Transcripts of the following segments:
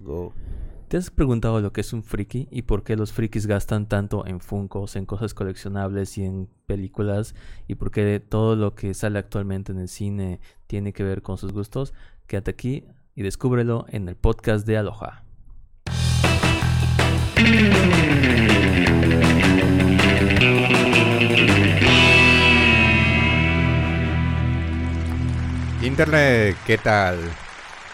Go. ¿Te has preguntado lo que es un friki y por qué los frikis gastan tanto en funcos, en cosas coleccionables y en películas? ¿Y por qué todo lo que sale actualmente en el cine tiene que ver con sus gustos? Quédate aquí y descúbrelo en el podcast de Aloha. Internet, ¿qué tal?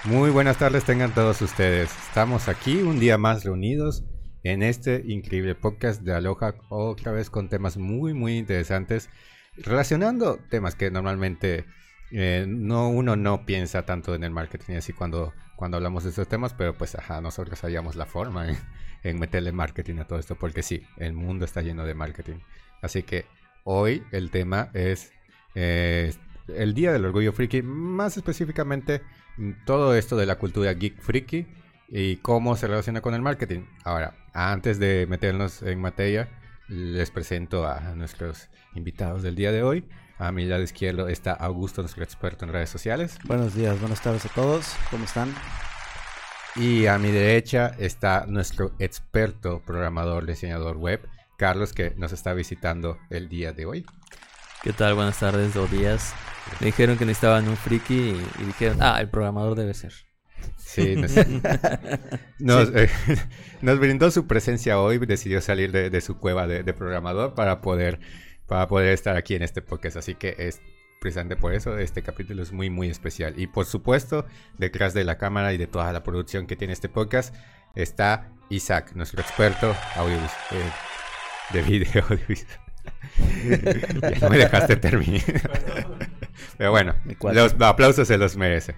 Muy buenas tardes tengan todos ustedes. Estamos aquí un día más reunidos en este increíble podcast de Aloha, otra vez con temas muy, muy interesantes, relacionando temas que normalmente eh, no, uno no piensa tanto en el marketing así cuando, cuando hablamos de estos temas, pero pues ajá, nosotros hallamos la forma en meterle marketing a todo esto, porque sí, el mundo está lleno de marketing. Así que hoy el tema es eh, el Día del Orgullo Friki, más específicamente todo esto de la cultura geek friki y cómo se relaciona con el marketing. Ahora, antes de meternos en materia, les presento a nuestros invitados del día de hoy. A mi lado izquierdo está Augusto, nuestro experto en redes sociales. Buenos días, buenas tardes a todos. ¿Cómo están? Y a mi derecha está nuestro experto programador, diseñador web, Carlos, que nos está visitando el día de hoy. ¿Qué tal? Buenas tardes o días. Me dijeron que necesitaban un friki y, dijeron, ah, el programador debe ser. Sí, nos, eh, nos, brindó su presencia hoy, decidió salir de, su cueva de, programador para poder, para poder estar aquí en este podcast. Así que es precisamente por eso este capítulo es muy, muy especial. Y por supuesto, detrás de la cámara y de toda la producción que tiene este podcast, está Isaac, nuestro experto eh, de video audiovisual. ya no me dejaste terminar. Pero bueno, los aplausos se los merece.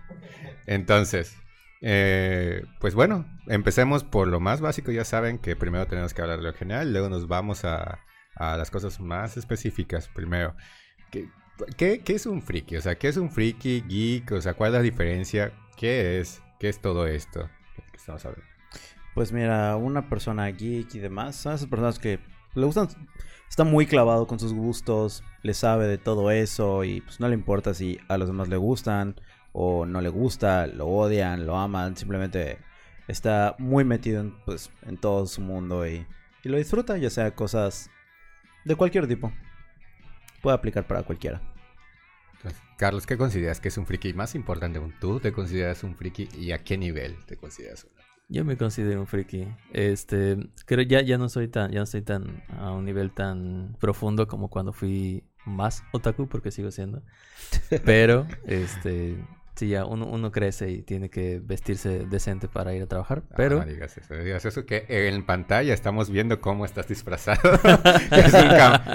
Entonces, eh, pues bueno, empecemos por lo más básico. Ya saben que primero tenemos que hablar de lo general, luego nos vamos a, las cosas más específicas. Primero, ¿qué, es un friki? O sea, ¿qué es un friki, geek? O sea, ¿cuál es la diferencia? ¿Qué es? ¿Qué es todo esto que estamos hablando? Pues mira, una persona geek y demás son esas personas que le gustan está muy clavado con sus gustos, le sabe de todo eso y pues no le importa si a los demás le gustan o no le gusta, lo odian, lo aman, simplemente está muy metido en, pues, en todo su mundo y, y lo disfruta, ya sea cosas de cualquier tipo. Puede aplicar para cualquiera. Carlos, ¿qué consideras que es un friki más importante? ¿Tú te consideras un friki y a qué nivel te consideras uno? Yo me considero un friki. Este, creo ya ya no soy tan ya no estoy tan a un nivel tan profundo como cuando fui más otaku porque sigo siendo. Pero este Sí, ya uno, uno, crece y tiene que vestirse decente para ir a trabajar, ah, pero... no digas eso, digas eso que en pantalla estamos viendo cómo estás disfrazado. es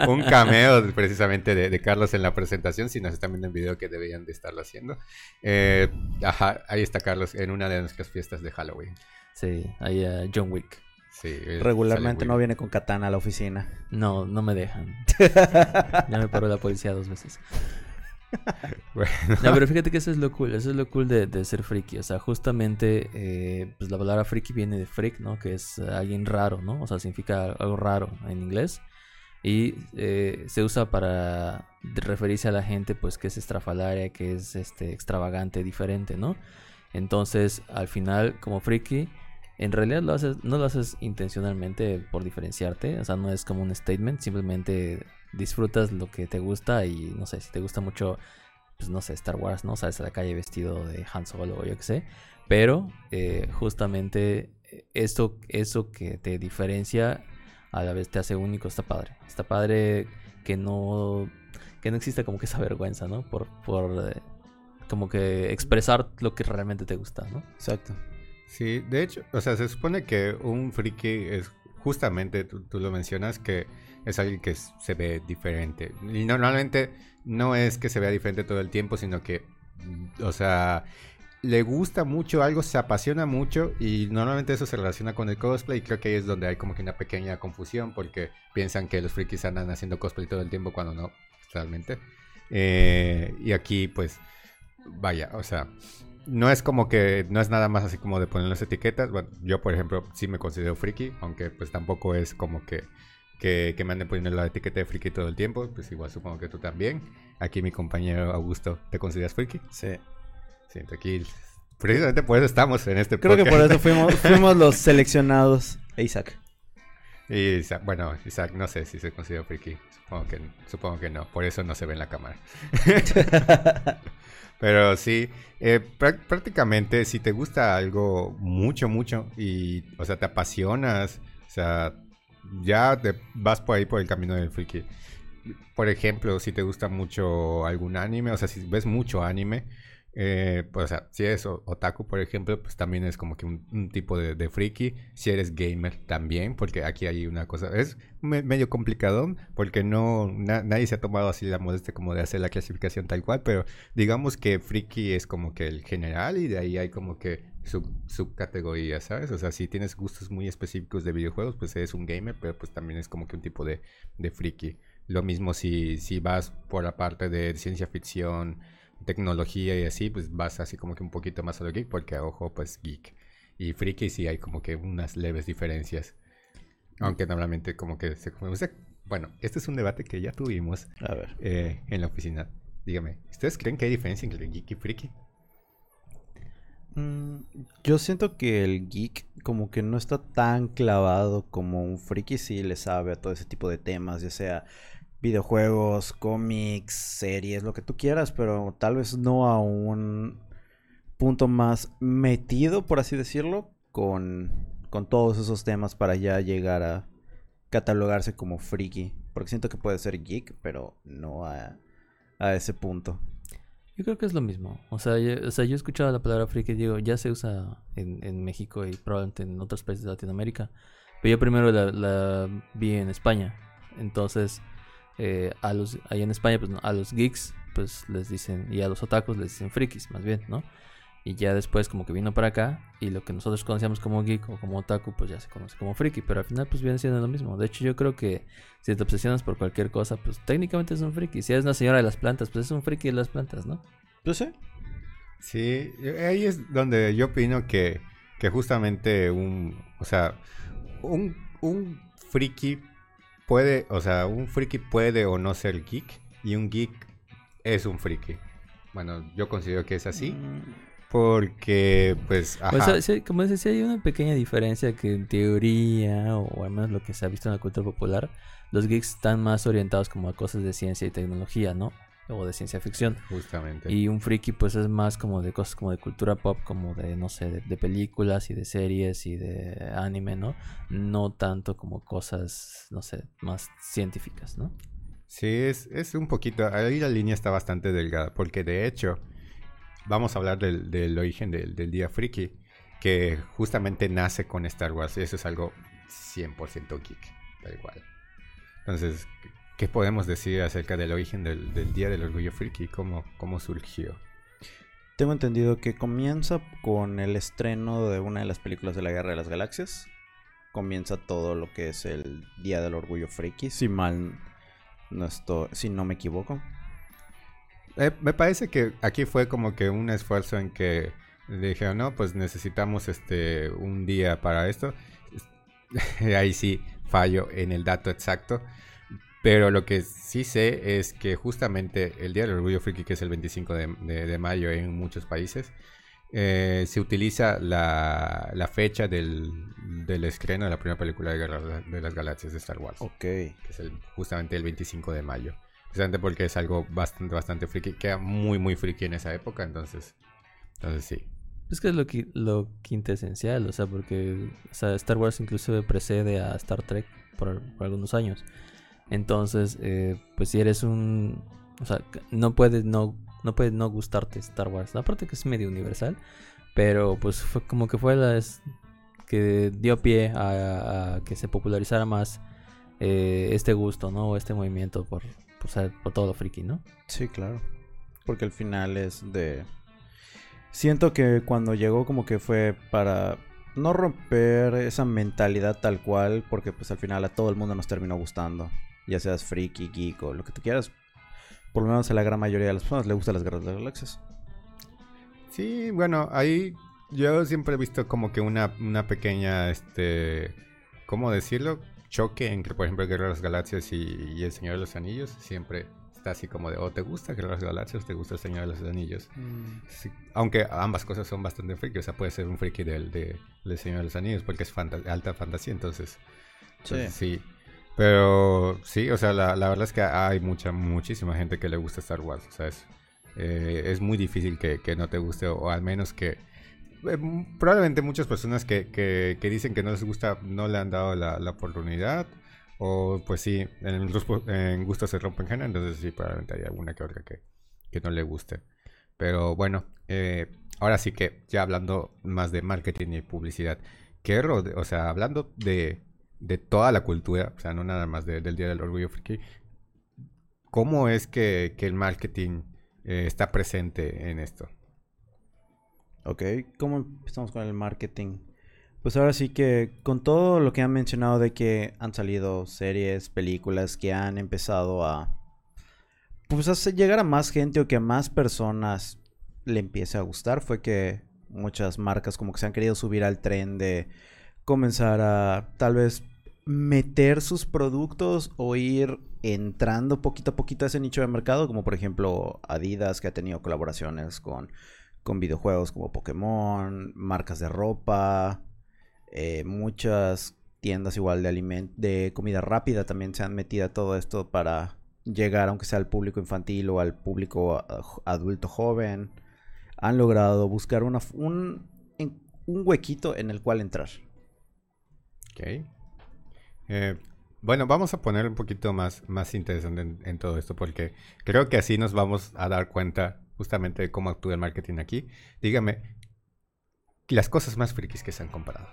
un, cameo precisamente de, Carlos en la presentación, si nos están viendo en video que deberían de estarlo haciendo. Eh, ajá, ahí está Carlos en una de nuestras fiestas de Halloween. Sí, ahí a John Wick. Sí, Regularmente no viene con katana a la oficina. No, no me dejan. ya me paró la policía dos veces. No, pero fíjate que eso es lo cool, eso es lo cool de, ser friki. O sea, justamente, eh, pues la palabra friki viene de freak, ¿no? Que es alguien raro, ¿no? O sea, significa algo raro en inglés. Y eh, se usa para referirse a la gente, pues, que es estrafalaria, que es este, extravagante, diferente, ¿no? Entonces, al final, como friki, en realidad lo haces, no lo haces intencionalmente por diferenciarte, o sea, no es como un statement, simplemente disfrutas lo que te gusta y no sé, si te gusta mucho, pues no sé, Star Wars, ¿no? Sales a la calle vestido de Han Solo o yo qué sé, pero eh, justamente esto, eso que te diferencia a la vez te hace único, está padre, está padre que no, que no exista como que esa vergüenza, ¿no? Por, por eh, como que expresar lo que realmente te gusta, ¿no? Exacto. Sí, de hecho, o sea, se supone que un friki es justamente, tú, lo mencionas, que es alguien que se ve diferente. Y normalmente no es que se vea diferente todo el tiempo, sino que, o sea, le gusta mucho algo, se apasiona mucho y normalmente eso se relaciona con el cosplay. Y creo que ahí es donde hay como que una pequeña confusión porque piensan que los frikis andan haciendo cosplay todo el tiempo cuando no, realmente. Eh, y aquí, pues, vaya, o sea, no es como que, no es nada más así como de poner las etiquetas. Bueno, yo por ejemplo sí me considero friki, aunque pues tampoco es como que, que, me anden poniendo la etiqueta de friki todo el tiempo. Pues igual supongo que tú también. Aquí mi compañero Augusto, ¿te consideras friki? Sí. Sí, aquí Precisamente por eso estamos en este Creo que por eso fuimos, fuimos los seleccionados. E Isaac. Y Isaac, bueno, Isaac no sé si se considera friki. Supongo que, supongo que no. Por eso no se ve en la cámara. Pero sí, eh, prácticamente si te gusta algo mucho, mucho y, o sea, te apasionas, o sea, ya te vas por ahí por el camino del friki. Por ejemplo, si te gusta mucho algún anime, o sea, si ves mucho anime, eh, pues, si eres otaku, por ejemplo, pues también es como que un, tipo de, friki. Si eres gamer también, porque aquí hay una cosa, es medio complicado, porque no, nadie se ha tomado así la modestia como de hacer la clasificación tal cual, pero digamos que friki es como que el general y de ahí hay como que sub, subcategorías, ¿sabes? O sea, si tienes gustos muy específicos de videojuegos, pues eres un gamer, pero pues también es como que un tipo de, de friki. Lo mismo si, si vas por la parte de ciencia ficción, tecnología y así, pues vas así como que un poquito más a lo geek, porque ojo, pues geek. Y friki sí hay como que unas leves diferencias. Aunque normalmente como que se... bueno, este es un debate que ya tuvimos a ver. Eh, en la oficina. Dígame, ¿ustedes creen que hay diferencia entre geek y friki? Mm, yo siento que el geek como que no está tan clavado como un friki sí le sabe a todo ese tipo de temas, ya sea videojuegos, cómics, series, lo que tú quieras, pero tal vez no a un punto más metido, por así decirlo, con, con todos esos temas para ya llegar a catalogarse como friki. Porque siento que puede ser geek, pero no a, a ese punto. Yo creo que es lo mismo. O sea, yo, o sea, yo he escuchado la palabra friki, digo, ya se usa en, en México y probablemente en otros países de Latinoamérica. Pero yo primero la, la vi en España. Entonces, eh, a los, allá en España, pues a los geeks, pues les dicen, y a los otakus les dicen frikis, más bien, ¿no? Y ya después como que vino para acá y lo que nosotros conocíamos como geek o como otaku, pues ya se conoce como friki, pero al final pues viene siendo lo mismo. De hecho yo creo que si te obsesionas por cualquier cosa, pues técnicamente es un friki. Si eres una señora de las plantas, pues es un friki de las plantas, ¿no? Yo sé. Sí, ahí es donde yo opino que, que justamente un, o sea, un, un friki puede, o sea, un friki puede o no ser geek y un geek es un friki. Bueno, yo considero que es así. Mm. Porque, pues, pues como sí hay una pequeña diferencia que en teoría, o al menos lo que se ha visto en la cultura popular, los geeks están más orientados como a cosas de ciencia y tecnología, ¿no? O de ciencia ficción. Justamente. Y un friki pues es más como de cosas como de cultura pop, como de, no sé, de, películas y de series y de anime, ¿no? No tanto como cosas, no sé, más científicas, ¿no? Sí, es, es un poquito, ahí la línea está bastante delgada, porque de hecho, vamos a hablar del, del origen del, del día friki, que justamente nace con Star Wars, y eso es algo 100% geek, tal cual. Entonces, ¿Qué podemos decir acerca del origen del, Día del Orgullo Friki? ¿Cómo, ¿Cómo surgió? Tengo entendido que comienza con el estreno de una de las películas de la Guerra de las Galaxias. Comienza todo lo que es el Día del Orgullo Friki, si mal no estoy, si no me equivoco. Eh, me parece que aquí fue como que un esfuerzo en que dijeron, no, pues necesitamos este un día para esto. Ahí sí fallo en el dato exacto. Pero lo que sí sé es que justamente el Día del Orgullo Friki, que es el 25 de, mayo en muchos países, eh, se utiliza la, fecha del, estreno de la primera película de Guerra de las Galaxias de Star Wars. Ok. Que es justamente el 25 de mayo. Precisamente porque es algo bastante, bastante friki. Queda muy, muy friki en esa época, entonces, entonces sí. Es que es lo, lo quintesencial, o sea, porque Star Wars incluso precede a Star Trek por algunos años. Entonces, eh, pues si eres un... O sea, no puedes no, no, puede no gustarte Star Wars. Aparte que es medio universal. Pero pues fue como que fue la... que dio pie a, que se popularizara más eh, este gusto, ¿no? Este movimiento por, por, por todo lo friki, ¿no? Sí, claro. Porque al final es de... Siento que cuando llegó como que fue para no romper esa mentalidad tal cual, porque pues al final a todo el mundo nos terminó gustando ya seas friki, geek o lo que tú quieras, por lo menos a la gran mayoría de las personas le gustan las guerras de las galaxias. Sí, bueno, ahí yo siempre he visto como que una, una pequeña, este, ¿cómo decirlo? Choque entre, por ejemplo, Guerra de las Galaxias y, El Señor de los Anillos. Siempre está así como de, o te gusta Guerra de las Galaxias o te gusta El Señor de los Anillos. Sí, aunque ambas cosas son bastante friki, o sea, puede ser un friki del, de, del Señor de los Anillos porque es fanta- alta fantasía, entonces, entonces sí. Pero sí, o sea, la, la verdad es que hay mucha, muchísima gente que le gusta Star Wars, o sea, es, eh, es muy difícil que, que no te guste o, al menos que... eh, probablemente muchas personas que, que, que dicen que no les gusta no le han dado la, oportunidad o pues sí, en, en gustos se rompen género, entonces sí, probablemente hay alguna que otra que, que no le guste. Pero bueno, eh, ahora sí que ya hablando más de marketing y publicidad, ¿qué rode- o sea, hablando de, de toda la cultura, o sea, no nada más de- del Día del Orgullo Friki, ¿cómo es que, que el marketing eh, está presente en esto? Ok, ¿cómo empezamos con el marketing? Pues ahora sí que con todo lo que han mencionado de que han salido series, películas que han empezado a pues hacer llegar a más gente o que a más personas le empiece a gustar fue que muchas marcas como que se han querido subir al tren de comenzar a tal vez meter sus productos o ir entrando poquito a poquito a ese nicho de mercado, como por ejemplo Adidas que ha tenido colaboraciones con con videojuegos como Pokémon, marcas de ropa, eh, muchas tiendas igual de aliment de comida rápida también se han metido a todo esto para llegar aunque sea al público infantil o al público jo- adulto joven. Han logrado buscar una, un, un huequito en el cual entrar. Ok. Eh, bueno, vamos a poner un poquito más, más interesante en, en todo esto porque creo que así nos vamos a dar cuenta justamente de cómo actúa el marketing aquí. Dígame, las cosas más frikis que se han comparado.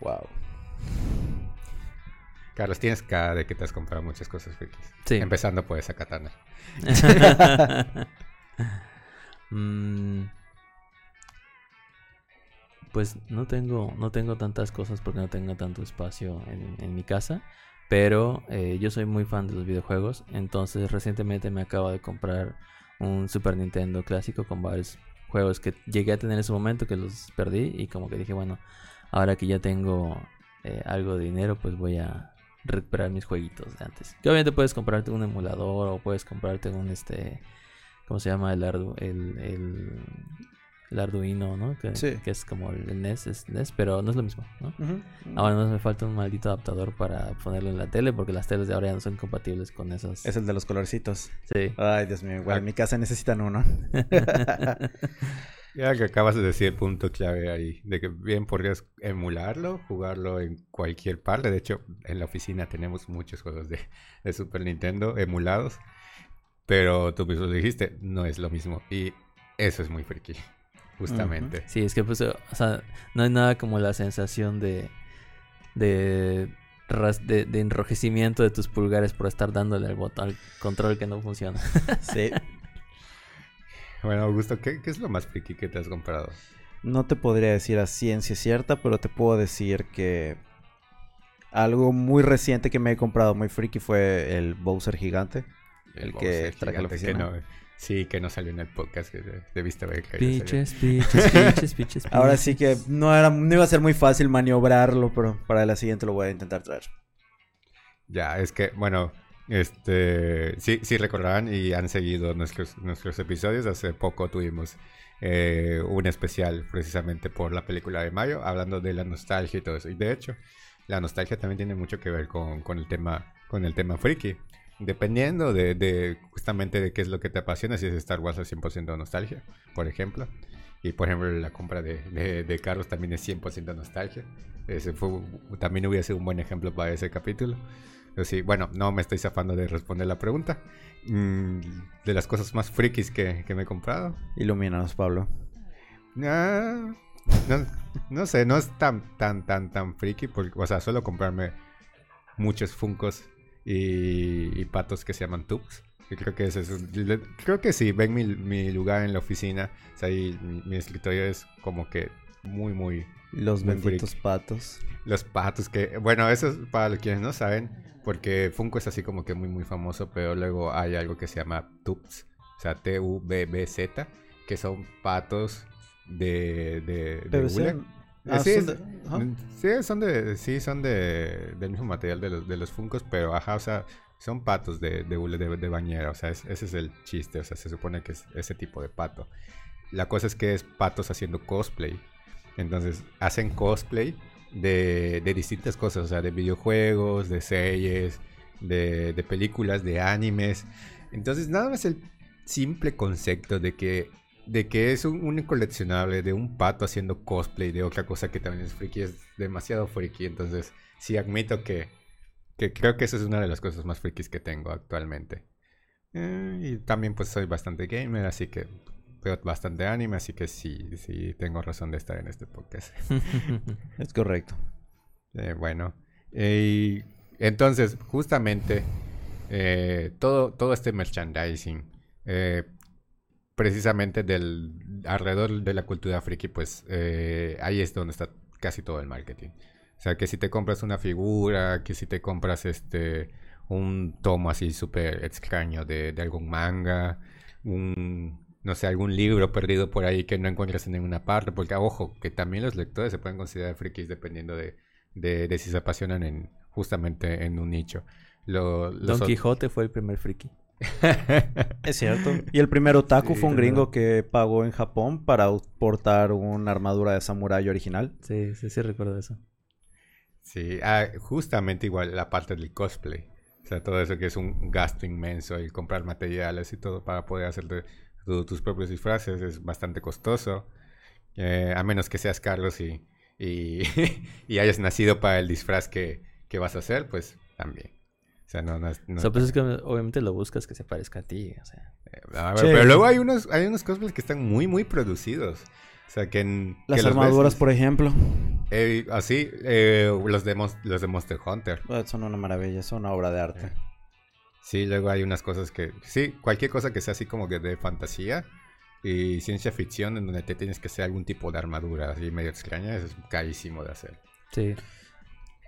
Wow. Carlos, tienes cara de que te has comprado muchas cosas frikis. Sí. Empezando por esa katana. Mm, pues no tengo, no tengo tantas cosas porque no tengo tanto espacio en, mi casa. Pero eh, yo soy muy fan de los videojuegos. Entonces recientemente me acabo de comprar un Super Nintendo clásico con varios juegos que llegué a tener en su momento que los perdí. Y como que dije, bueno, ahora que ya tengo eh, algo de dinero, pues voy a recuperar mis jueguitos de antes. Que obviamente puedes comprarte un emulador o puedes comprarte un este ¿cómo se llama? El, el, el, el Arduino, ¿no? Que, Sí. que es como el NES, es NES, pero no es lo mismo, ¿no? Ahora no me falta un maldito adaptador para ponerlo en la tele porque las teles de ahora ya no son compatibles con esos. Es el de los colorcitos. Sí. Ay, Dios mío, igual en mi casa necesitan uno. Ya que acabas de decir el punto clave ahí, de que bien podrías emularlo, jugarlo en cualquier parte. De hecho, en la oficina tenemos muchos juegos de, de Super Nintendo emulados, pero tú mismo dijiste, no es lo mismo. Y eso es muy friki, justamente. Sí, es que pues, o sea, no hay nada como la sensación de de, ras- de, de enrojecimiento de tus pulgares por estar dándole al botón al control que no funciona. Sí. Bueno, Augusto, ¿qué, qué es lo más friki que te has comprado? No te podría decir a ciencia cierta, pero te puedo decir que algo muy reciente que me he comprado muy friki fue el Bowser gigante. El que Bowser traje la gigante que oficina. no- sí, que no salió en el podcast que de- debiste haber caído. Piches, piches, piches, piches. Ahora sí que no, era, no iba a ser muy fácil maniobrarlo, pero para la siguiente lo voy a intentar traer. Ya, es que, bueno, este, sí, sí recordarán y han seguido nuestros, nuestros episodios. Hace poco tuvimos eh, un especial precisamente por la película de Mayo, hablando de la nostalgia y todo eso. Y de hecho, la nostalgia también tiene mucho que ver con, con el tema, con el tema friki. Dependiendo de, de justamente de qué es lo que te apasiona, si es Star Wars al 100% nostalgia, por ejemplo. Y por ejemplo, la compra de, de, de carros también es 100% nostalgia. Ese fue, también hubiera sido un buen ejemplo para ese capítulo. Pero sí, bueno, no me estoy zafando de responder la pregunta. Mm, de las cosas más frikis que, que me he comprado. Ilumínanos, Pablo. Ah, no, no sé, no es tan, tan, tan, tan friki. Porque, o sea, suelo comprarme muchos funcos y, y patos que se llaman tubs. Y creo que es le- creo que sí, ven mi, mi lugar en la oficina. O sea, ahí mi, mi escritorio es como que muy, muy, Los Muy benditos patos. los patos que, bueno, eso es para los quienes no saben, porque Funko es así como que muy muy famoso, pero luego hay algo que se llama Tubs, o sea, T-U-B-B-Z, que son patos de, de, de. Ah, sí, son de- sí, son de, sí, son de, del mismo material de los, de los Funkos, pero ajá, o sea, son patos de, de, de, de bañera, o sea, es- ese es el chiste, o sea, se supone que es ese tipo de pato. La cosa es que es patos haciendo cosplay. Entonces, hacen cosplay de, de distintas cosas, o sea, de videojuegos, de series, de, de películas, de animes. Entonces, nada más el simple concepto de que, de que es un, un coleccionable de un pato haciendo cosplay de otra cosa que también es friki, es demasiado friki. Entonces, sí admito que, que creo que esa es una de las cosas más frikis que tengo actualmente. Eh, y también pues soy bastante gamer, así que veo bastante anime, así que sí, sí tengo razón de estar en este podcast. Es correcto. Eh, bueno, eh, y entonces justamente eh, todo, todo este merchandising, eh, precisamente del alrededor de la cultura friki, pues eh, ahí es donde está casi todo el marketing. O sea, que si te compras una figura, que si te compras este un tomo así súper extraño de, de algún manga, un no sé, algún libro perdido por ahí que no encuentras en ninguna parte, porque ojo, que también los lectores se pueden considerar frikis dependiendo de, de, de si se apasionan en justamente en un nicho. Lo- Don ot- Quijote fue el primer friki. Es cierto. Y el primer otaku Sí, fue un gringo verdad. que pagó en Japón para portar una armadura de samurái original. Sí, sí, sí recuerdo eso. Sí, ah, justamente igual la parte del cosplay. O sea, todo eso que es un gasto inmenso y comprar materiales y todo para poder hacer tus propios disfraces es bastante costoso. Eh, a menos que seas Carlos y, y, y hayas nacido para el disfraz que, que vas a hacer, pues también. O sea, no, no, es- no- O sea, pues es que obviamente lo buscas que se parezca a ti. O sea, A ver, Sí. Pero luego hay unos, hay unos cosplays que están muy, muy producidos. O sea, que en... Las que armaduras, por ejemplo, eh, así, eh, los, de, los de Monster Hunter. eh, son una maravilla, son una obra de arte. Sí, luego hay unas cosas que... Sí, cualquier cosa que sea así como que de fantasía y ciencia ficción en donde te tienes que hacer algún tipo de armadura así medio extraña, eso es carísimo de hacer. sí.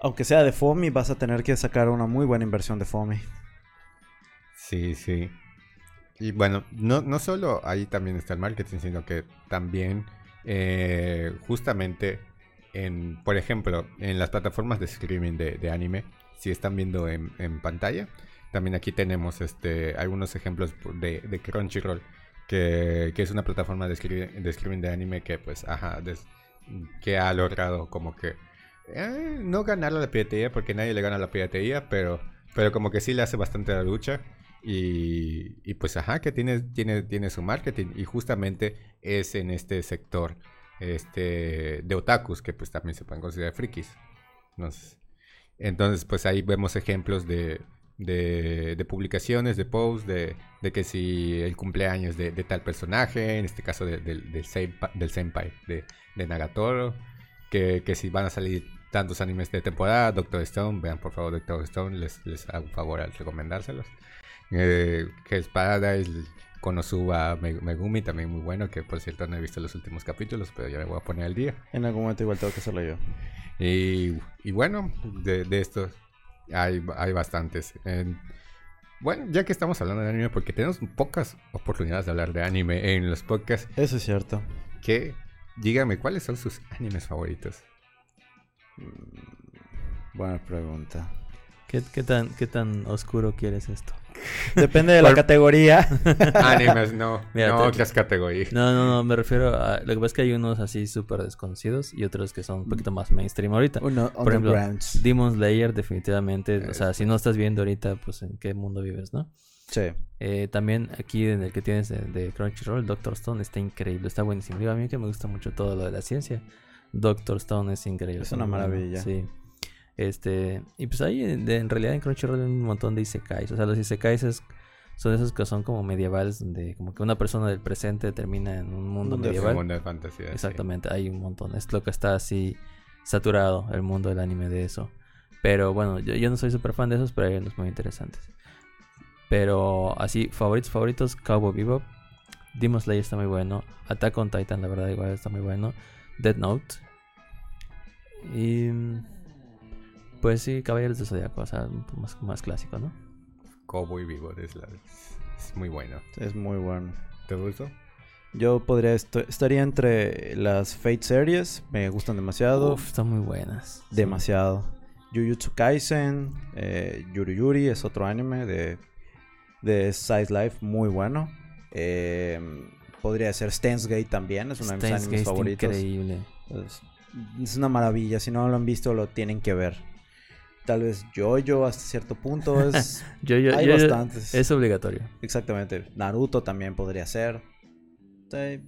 Aunque sea de FOMI, vas a tener que sacar una muy buena inversión de FOMI. Sí, sí. Y bueno, no, no solo ahí también está el marketing, sino que también eh, justamente en, por ejemplo, en las plataformas de streaming de, anime, si están viendo en, pantalla, también aquí tenemos este algunos ejemplos de, Crunchyroll, que, que es una plataforma de, streaming de anime que pues, ajá, que ha logrado como que eh, no ganar la piratería, porque nadie le gana la piratería, pero, pero como que sí le hace bastante la lucha. Y, pues ajá, que tiene, tiene, tiene su marketing. Y justamente es en este sector este, de otakus, que pues también se pueden considerar frikis. Entonces, entonces pues ahí vemos ejemplos de, de, publicaciones, de posts, de, de que si el cumpleaños de, tal personaje, en este caso de- del- senpai, de Nagatoro, que, que si van a salir tantos animes de temporada, Doctor Stone, vean por favor Doctor Stone, les, les hago un favor al recomendárselos. Eh, Hell's Paradise, Konosuba Me- Megumi, también muy bueno, que por cierto no he visto los últimos capítulos, pero ya me voy a poner al día. En algún momento igual tengo que hacerlo yo. Y, y bueno, de, de estos hay, hay bastantes. En- bueno, ya que estamos hablando de anime, porque tenemos pocas oportunidades de hablar de anime en los podcasts, Eso es cierto. que dígame cuáles son sus animes favoritos. Buena pregunta. ¿Qué, qué tan, ¿Qué tan oscuro quieres esto? Depende de la categoría. Animes, no, Mira, no te- otras categorías. No, no, no, me refiero a... Lo que pasa es que hay unos así súper desconocidos y otros que son un poquito más mainstream ahorita. Uno, Por ejemplo, undergrounds. Demon Slayer definitivamente, o sea, si no estás viendo ahorita, pues en qué mundo vives, ¿no? Sí. Eh, también aquí en el que tienes de, de Crunchyroll, Doctor Stone está increíble, está buenísimo. Digo, a mí que me gusta mucho todo lo de la ciencia, Doctor Stone es increíble. Es una maravilla. Sí. Este, y pues ahí en, realidad en Crunchyroll hay un montón de isekais. O sea, los isekais es- son esos que son como medievales, donde como que una persona del presente termina en un mundo de Es un medieval. mundo de fantasía. sí. Exactamente, hay un montón. Es lo que está así saturado el mundo del anime de eso. Pero bueno, yo, yo no soy súper fan de esos, pero hay unos muy interesantes. Pero así, favoritos, favoritos, Cowboy Bebop. Demon Slayer está muy bueno. Attack on Titan, la verdad, igual está muy bueno. Dead Note. Y... Pues sí, Caballeros de Zodiaco, o sea, un poco más, más clásico, ¿no? Cowboy Vivo es, la- es muy bueno. Es muy bueno. ¿Te gustó? Yo podría esto- estaría entre las Fate series, me gustan demasiado, Uf, están muy buenas. demasiado. Jujutsu Kaisen, eh, Yuri Yuri es otro anime de, de Size Life muy bueno. Eh, podría ser Steins Gate también, es uno de mis animes Gate favoritos. increíble. Es, es una maravilla, si no lo han visto lo tienen que ver. Tal vez Jojo hasta cierto punto es... Yo, yo, hay yo- bastantes. Es obligatorio. Exactamente. Naruto también podría ser. Sí,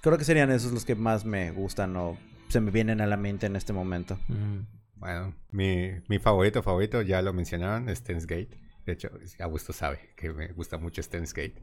creo que serían esos los que más me gustan o se me vienen a la mente en este momento. Mm. Bueno, mi, mi favorito, favorito, ya lo mencionaron, es Steins Gate. De hecho, Augusto sabe que me gusta mucho Steins Gate.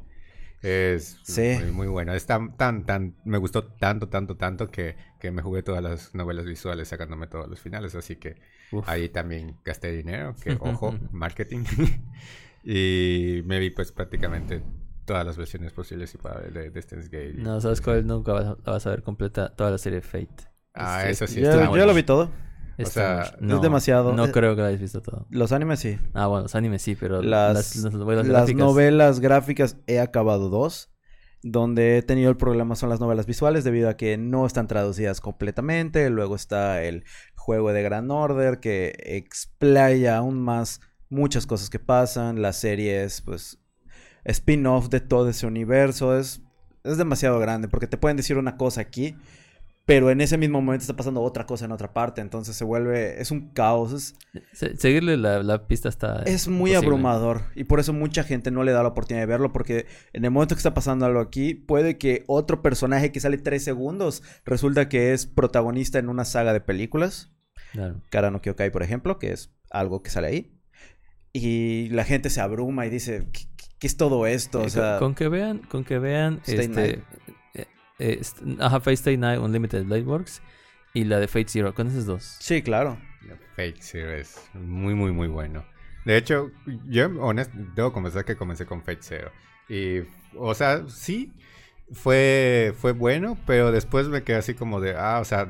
Es Sí. muy, muy bueno. Es tan, tan, tan, me gustó tanto, tanto, tanto que, que me jugué todas las novelas visuales sacándome todos los finales. Así que Uf. ahí también gasté dinero, que ojo, marketing. y me vi pues prácticamente todas las versiones posibles y para de, de Steins Gate. No, ¿sabes cuál? Nunca vas a, la vas a ver completa toda la serie Fate. Ah, Es- eso es- sí. Ya, está bueno. lo vi todo. Es sea, too much. es demasiado. No Eh, creo que la hayas visto todo. Los animes sí. Ah, bueno, los animes sí, pero Las, las, las, novelas las gráficas- novelas gráficas he acabado dos. Donde he tenido el problema son las novelas visuales debido a que no están traducidas completamente. Luego está el juego de Gran Order que explaya aún más muchas cosas que pasan. La serie es pues spin-off de todo ese universo. Es, es demasiado grande porque te pueden decir una cosa aquí. Pero en ese mismo momento está pasando otra cosa en otra parte. Entonces se vuelve... Es un caos. Es, Se- seguirle la, la pista está. es muy abrumador y por eso mucha gente no le da la oportunidad de verlo porque en el momento que está pasando algo aquí puede que otro personaje que sale tres segundos resulta que es protagonista en una saga de películas, Claro. Kara no Kyokai por ejemplo, que es algo que sale ahí y la gente se abruma y dice ¿qué, qué- es todo esto? O Eh, con- que vean, con que vean Stay este, Night. Eh, ajá, Fate Stay Night Unlimited Blade Works y la de Fate Zero, con esos dos. sí, claro. Fate Zero es muy, muy, muy bueno. De hecho, yo honesto, debo confesar que comencé con Fate Zero. Y, o sea, sí, fue, fue bueno, pero después me quedé así como de, ah, o sea,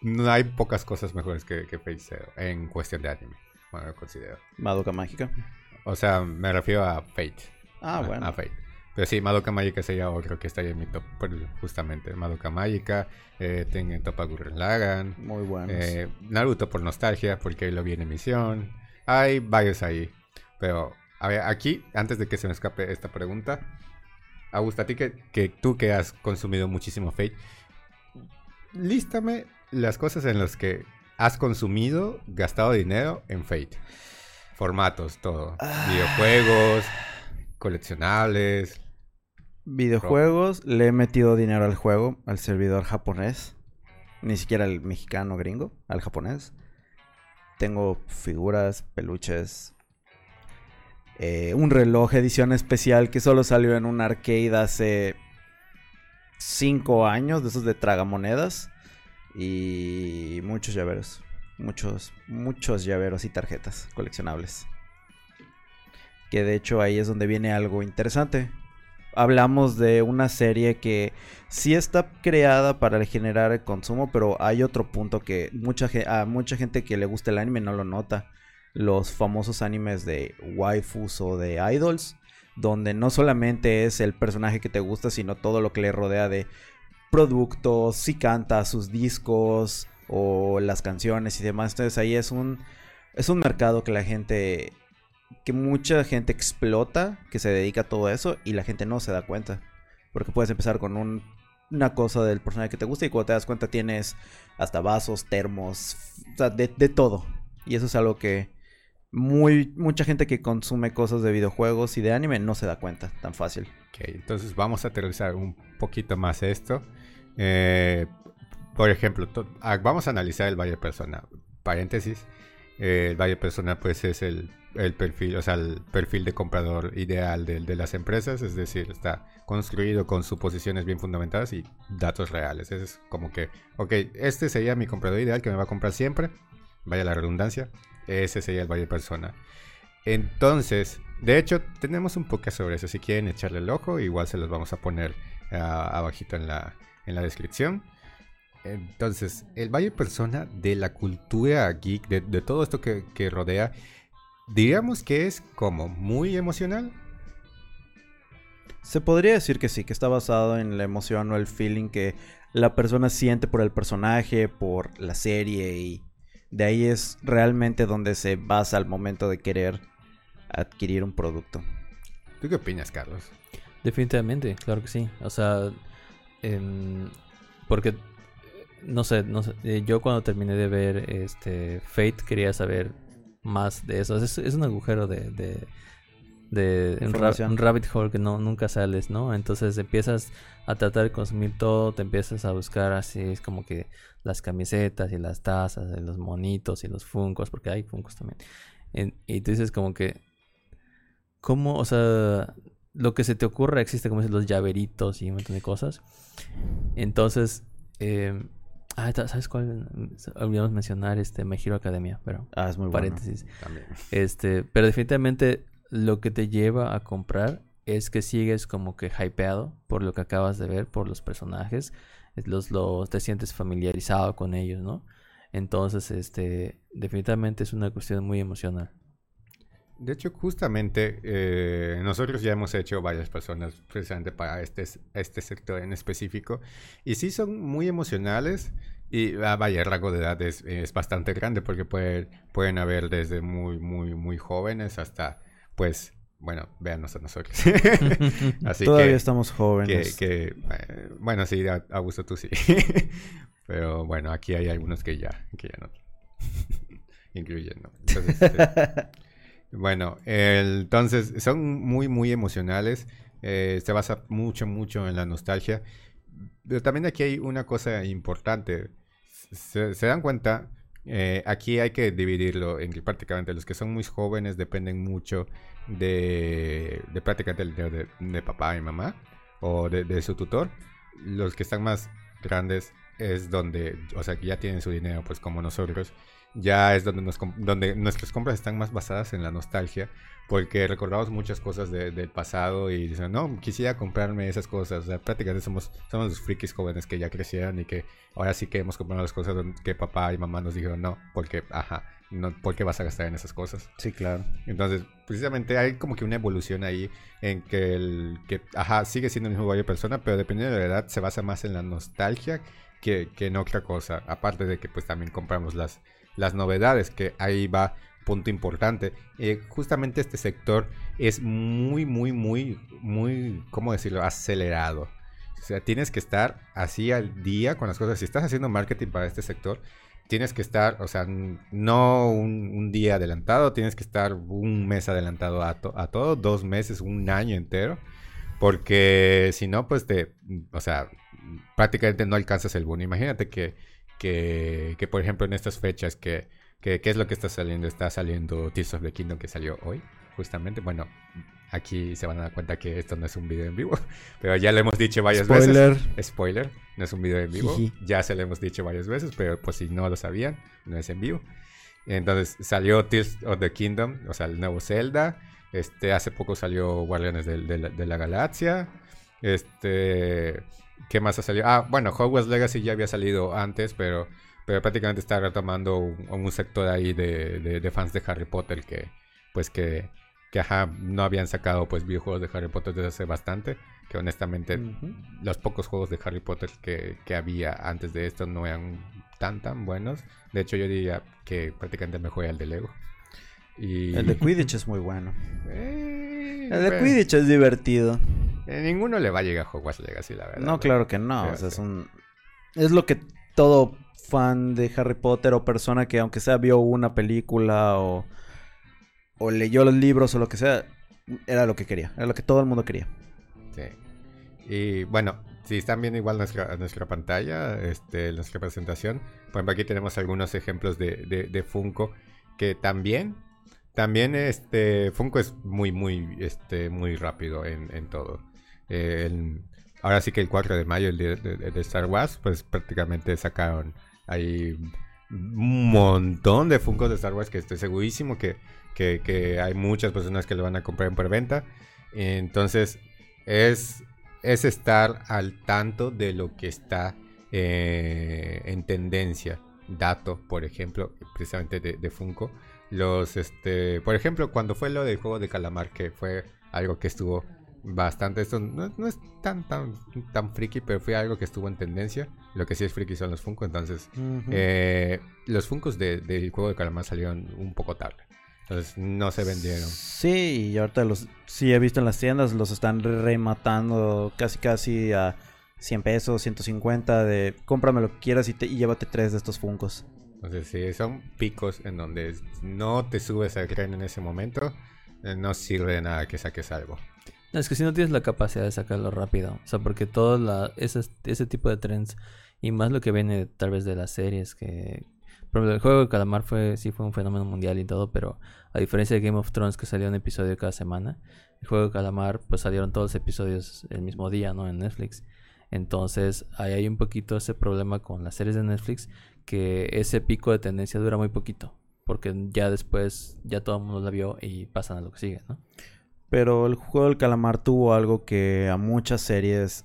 no hay pocas cosas mejores que, que Fate Zero en cuestión de anime. Bueno, considero. Madoka Mágica. O sea, me refiero a Fate. Ah, a- bueno. A Fate. Pero sí, Madoka Mágica sería otro que estaría en mi top, justamente. Madoka Mágica, eh, Tengen Toppa Gurren Lagann, Muy buenos. eh, Naruto por nostalgia, porque lo vi en emisión. Hay varios ahí. Pero, a ver, aquí, antes de que se me escape esta pregunta, Augusto, a ti que, que tú que has consumido muchísimo Fate, lístame las cosas en las que has consumido, gastado dinero en Fate. Formatos, todo. Ah. Videojuegos, coleccionables. Videojuegos, le he metido dinero al juego, al servidor japonés. Ni siquiera al mexicano gringo, al japonés. Tengo figuras, peluches. eh, un reloj edición especial que solo salió en un arcade hace 5 años, de esos de tragamonedas. Y muchos llaveros. Muchos, muchos llaveros y tarjetas coleccionables. Que de hecho ahí es donde viene algo interesante hablamos de una serie que sí está creada para generar el consumo, pero hay otro punto que mucha a mucha gente que le gusta el anime no lo nota. Los famosos animes de waifus o de idols, donde no solamente es el personaje que te gusta, sino todo lo que le rodea de productos, si canta sus discos o las canciones y demás. Entonces ahí es un es un mercado que la gente que mucha gente explota, que se dedica a todo eso y la gente no se da cuenta. Porque puedes empezar con un- una cosa del personaje que te gusta y cuando te das cuenta tienes hasta vasos, termos, o sea, de, todo. Y eso es algo que muy mucha gente que consume cosas de videojuegos y de anime no se da cuenta tan fácil. Ok, entonces vamos a aterrizar un poquito más esto. Eh, por ejemplo, ah, vamos a analizar el Valle Persona. Paréntesis. eh, el Valle Persona pues es el, el perfil, o sea, el perfil de comprador ideal de, las empresas, es decir, está construido con suposiciones bien fundamentadas y datos reales. Es como que, ok, este sería mi comprador ideal que me va a comprar siempre, vaya la redundancia, ese sería el Valle Persona. Entonces, de hecho, tenemos un poco sobre eso. Si quieren echarle el ojo, igual se los vamos a poner ah, abajito en la, en la descripción. Entonces, el Valle Persona de la cultura geek, de, todo esto que rodea, diríamos que es como muy emocional. Se podría decir que sí, que está basado en la emoción o el feeling que la persona siente por el personaje, por la serie y de ahí es realmente donde se basa al momento de querer adquirir un producto. ¿Tú qué opinas, Carlos? Definitivamente, claro que sí. O sea, em, porque no sé, no sé, eh, yo cuando terminé de ver este Fate quería saber más de eso. Es, es un agujero de, de, de un, ra- Información. un rabbit hole que no nunca sales, ¿no? Entonces empiezas a tratar de consumir todo, te empiezas a buscar así, es como que las camisetas y las tazas, y los monitos y los funcos, porque hay funcos también. En- y tú dices como que, ¿cómo? O sea, lo que se te ocurra existe, como dices, los llaveritos y un montón de cosas. Entonces, eh, ah, ¿sabes cuál? Olvidamos mencionar este My Hero Academia, pero Ah, es muy bueno. paréntesis. También. Este, pero definitivamente lo que te lleva a comprar es que sigues como que hypeado por lo que acabas de ver, por los personajes, es los, los te sientes familiarizado con ellos, ¿no? Entonces, este, definitivamente es una cuestión muy emocional. De hecho, justamente eh, nosotros ya hemos hecho varias personas precisamente para este, este sector en específico. Y sí son muy emocionales. Y ah, vaya, el rango de edad es, es bastante grande porque puede- pueden haber desde muy, muy, muy jóvenes hasta, pues, bueno, véanos a nosotros. Así Todavía que, estamos jóvenes. que, eh, bueno, sí, a, a gusto tú sí. Pero bueno, aquí hay algunos que ya, que ya no. Incluyendo. Entonces, este, bueno, entonces son muy, muy emocionales. eh, se basa mucho, mucho en la nostalgia. Pero también aquí hay una cosa importante. Se, dan cuenta, eh, aquí hay que dividirlo en que prácticamente los que son muy jóvenes dependen mucho de, de prácticamente dinero de, de papá y mamá o de, de su tutor. Los que están más grandes es donde, o sea, que ya tienen su dinero, pues como nosotros, ya es donde, nos, donde nuestras compras están más basadas en la nostalgia, porque recordamos muchas cosas de- del pasado y dicen, no, quisiera comprarme esas cosas. O sea, prácticamente somos, somos los frikis jóvenes que ya crecieron y que ahora sí queremos comprar las cosas que papá y mamá nos dijeron, no, porque, ajá, no, ¿por qué vas a gastar en esas cosas? Sí, claro. Entonces, precisamente hay como que una evolución ahí en que el que, ajá, sigue siendo el mismo de persona, pero dependiendo de la edad se basa más en la nostalgia que, que en otra cosa. Aparte de que pues también compramos las, las novedades, que ahí va punto importante. Eh, justamente este sector es muy, muy, muy, muy, ¿cómo decirlo? Acelerado. O sea, tienes que estar así al día con las cosas. Si estás haciendo marketing para este sector, tienes que estar, o sea, no un, día adelantado, tienes que estar un mes adelantado a, a todo, dos meses, un año entero, porque si no, pues te, o sea, prácticamente no alcanzas el boom. Imagínate que, que, que, por ejemplo, en estas fechas, que, que, ¿qué es lo que está saliendo? Está saliendo Tears of the Kingdom que salió hoy, justamente. Bueno, aquí se van a dar cuenta que esto no es un video en vivo, pero ya lo hemos dicho varias veces. Spoiler. Spoiler, no es un video en vivo. Jiji. Ya se lo hemos dicho varias veces, pero pues si no lo sabían, no es en vivo. Entonces salió Tears of the Kingdom, o sea, el nuevo Zelda. Este, hace poco salió Guardianes del- de, la, de la Galaxia. Este, ¿qué más ha salido? Ah, bueno, Hogwarts Legacy ya había salido antes, pero, pero prácticamente está retomando un, un sector ahí de, de- de fans de Harry Potter que, pues que, que ajá, no habían sacado pues videojuegos de Harry Potter desde hace bastante. Que honestamente los pocos juegos de Harry Potter que, que había antes de esto no eran tan tan buenos. De hecho, yo diría que prácticamente mejor el de Lego. Y... El de Quidditch es muy bueno. Eh, El de bueno, Quidditch es divertido. Eh, ninguno le va a llegar a Hogwarts Legacy, la verdad. No, claro que no. Pero O sea, es un... Es lo que todo fan de Harry Potter o persona que aunque sea vio una película o, o leyó los libros o lo que sea, era lo que quería. Era lo que todo el mundo quería. Sí. Y bueno, si están viendo igual nuestra, nuestra pantalla, este, nuestra presentación, por ejemplo, aquí tenemos algunos ejemplos de, de, de Funko que también, también este, Funko es muy, muy, este, muy rápido en, en todo. Eh, ahora sí que el 4 de mayo, el día de, Star Wars, pues prácticamente sacaron ahí un montón de Funkos de Star Wars que estoy segurísimo que, que, que hay muchas personas que lo van a comprar en preventa. Entonces, es, es estar al tanto de lo que está eh, en tendencia. Dato, por ejemplo, precisamente de, de Funko. Los, este, por ejemplo, cuando fue lo del juego de calamar, que fue algo que estuvo bastante. Esto no, no, es tan, tan, tan friki, pero fue algo que estuvo en tendencia. Lo que sí es friki son los Funko. Entonces, eh, los Funkos del de, juego de calamar salieron un poco tarde. Entonces, no se vendieron. Sí, y ahorita los sí he visto en las tiendas, los están rematando casi casi a 100 pesos, 150 de cómprame lo que quieras y, te, y llévate tres de estos Funkos. Entonces, sí, son picos en donde no te subes al tren en ese momento, eh, no sirve de nada que saques algo. Es que si no tienes la capacidad de sacarlo rápido. O sea, porque todo la, ese, ese tipo de trends y más lo que viene tal vez de las series que... El juego de Calamar fue, sí fue un fenómeno mundial y todo, pero a diferencia de Game of Thrones que salió un episodio cada semana, el juego de Calamar pues salieron todos los episodios el mismo día, ¿no? En Netflix. Entonces ahí hay un poquito ese problema con las series de Netflix, que ese pico de tendencia dura muy poquito, porque ya después ya todo el mundo la vio y pasan a lo que sigue, ¿no? Pero el juego del calamar tuvo algo que a muchas series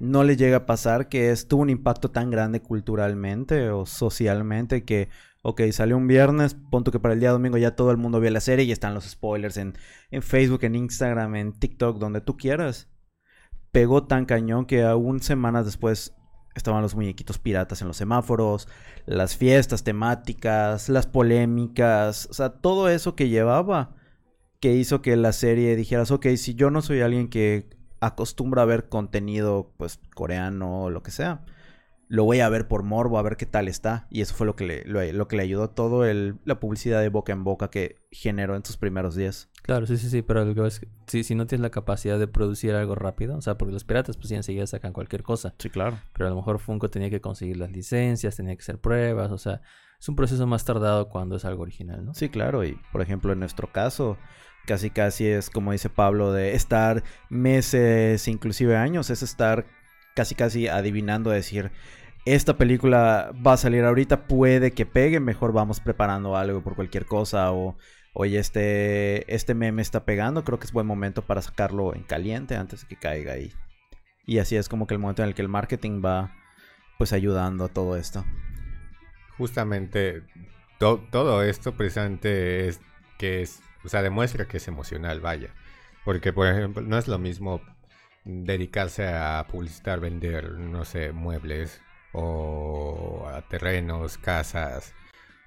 no le llega a pasar, que es tuvo un impacto tan grande culturalmente o socialmente que, ok, salió un viernes, punto que para el día domingo ya todo el mundo vio la serie y están los spoilers en, en Facebook, en Instagram, en TikTok, donde tú quieras. Pegó tan cañón que aún semanas después estaban los muñequitos piratas en los semáforos, las fiestas temáticas, las polémicas, o sea, todo eso que llevaba que hizo que la serie dijeras, ok, si yo no soy alguien que acostumbra a ver contenido, pues, coreano o lo que sea, lo voy a ver por morbo, a ver qué tal está. Y eso fue lo que le, lo, que le ayudó todo el, la publicidad de boca en boca que generó en sus primeros días. Claro, sí, sí, sí, pero lo que es, sí, si no tienes la capacidad de producir algo rápido, o sea, porque los piratas pues ya enseguida sacan cualquier cosa. Sí, claro. Pero a lo mejor Funko tenía que conseguir las licencias, tenía que hacer pruebas, o sea, es un proceso más tardado cuando es algo original, ¿no? Sí, claro, y por ejemplo en nuestro caso, casi casi es como dice Pablo de estar meses, inclusive años, es estar casi casi adivinando decir esta película va a salir ahorita, puede que pegue, mejor vamos preparando algo por cualquier cosa o oye, este, este meme está pegando, creo que es buen momento para sacarlo en caliente antes de que caiga ahí. Y así es como que el momento en el que el marketing va pues ayudando a todo esto. Justamente todo esto precisamente es que es o sea, demuestra que es emocional, vaya. Porque, por ejemplo, no es lo mismo dedicarse a publicitar, vender, no sé, muebles o a terrenos, casas,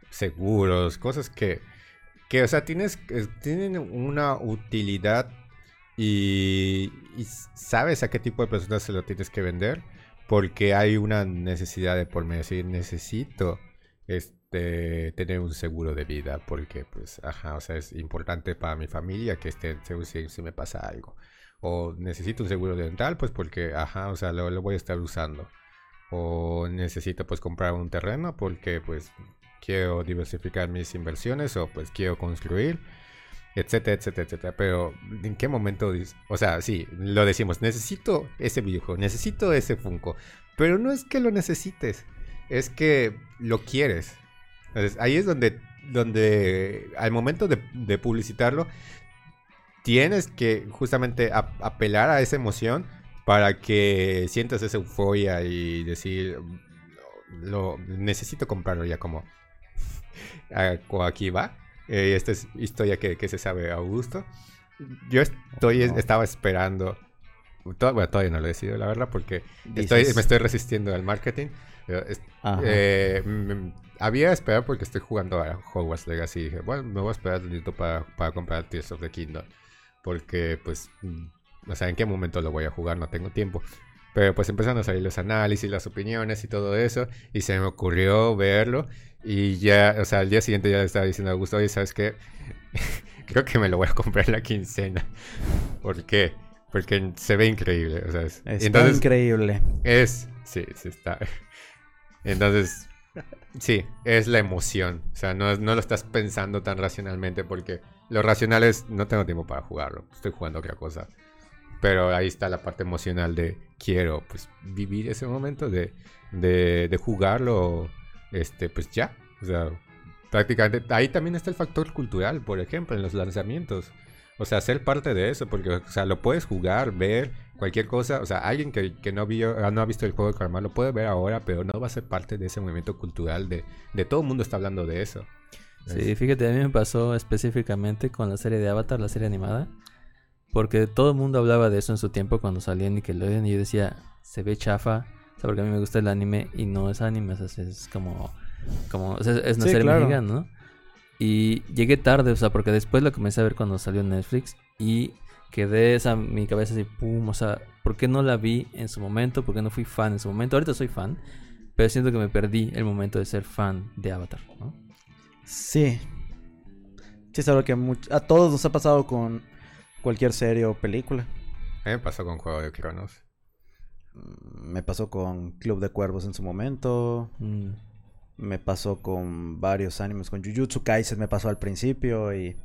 seguros, cosas que, que o sea, tienes, tienen una utilidad y, y, sabes a qué tipo de personas se lo tienes que vender porque hay una necesidad de por medio. decir, necesito este tener un seguro de vida porque pues ajá o sea es importante para mi familia que esté si, si me pasa algo. O necesito un seguro dental pues porque ajá o sea lo, lo, voy a estar usando. O necesito pues comprar un terreno porque pues quiero diversificar mis inversiones o pues quiero construir etcétera etcétera etcétera. Pero en qué momento o sea sí lo decimos necesito ese videojuego necesito ese Funko pero no es que lo necesites es que lo quieres entonces, ahí es donde, donde al momento de, publicitarlo, tienes que justamente apelar a esa emoción para que sientas esa euforia y decir, lo necesito comprarlo ya como, aquí va. Eh, esta es historia que, se sabe a gusto. Yo estoy, estaba esperando. bueno, todavía no lo he decidido, la verdad, porque estoy, me estoy resistiendo al marketing. Eh, había esperado porque estoy jugando a Hogwarts Legacy y dije, bueno, me voy a esperar un para, para comprar Tears of the Kingdom. Porque, pues, no mm, sé en qué momento lo voy a jugar, no tengo tiempo. Pero pues empezaron a salir los análisis, las opiniones y todo eso. Y se me ocurrió verlo. Y ya, o sea, al día siguiente ya estaba diciendo a Augusto, oye, ¿sabes qué? Creo que me lo voy a comprar en la quincena. ¿Por qué? Porque se ve increíble. O sea, es, está increíble. Es, sí, sí está. Entonces, Sí, es la emoción. O sea, no, no, lo estás pensando tan racionalmente porque lo racional es no tengo tiempo para jugarlo. Estoy jugando otra cosa. Pero ahí está la parte emocional de quiero pues vivir ese momento de, de, de jugarlo. Este, pues ya. O sea, prácticamente ahí también está el factor cultural, por ejemplo, en los lanzamientos. O sea, ser parte de eso, porque, o sea, lo puedes jugar, ver, cualquier cosa. O sea, alguien que, no, vio, ah, no ha visto el juego de Calamar lo puede ver ahora, pero no va a ser parte de ese movimiento cultural de, de todo el mundo está hablando de eso. Sí, fíjate, a mí me pasó específicamente con la serie de Avatar, la serie animada. Porque todo el mundo hablaba de eso en su tiempo cuando salía en Nickelodeon y yo decía, se ve chafa, o sea, porque a mí me gusta el anime y no es anime, o sea, es como, como, o sea, es una Sí, serie claro. mexicana, ¿no? Y llegué tarde, o sea, porque después lo comencé a ver cuando salió en Netflix y quedé esa mi cabeza así, pum, o sea, ¿por qué no la vi en su momento? ¿Por qué no fui fan en su momento? Ahorita soy fan, pero siento que me perdí el momento de ser fan de Avatar, ¿no? Sí. Sí, es algo que much- a todos nos ha pasado con cualquier serie o película. A mí me pasó con Juego de Cronos. Mm, Me pasó con Club de Cuervos en su momento. Mm. Me pasó con varios animes. Con Jujutsu Kaisen me pasó al principio y...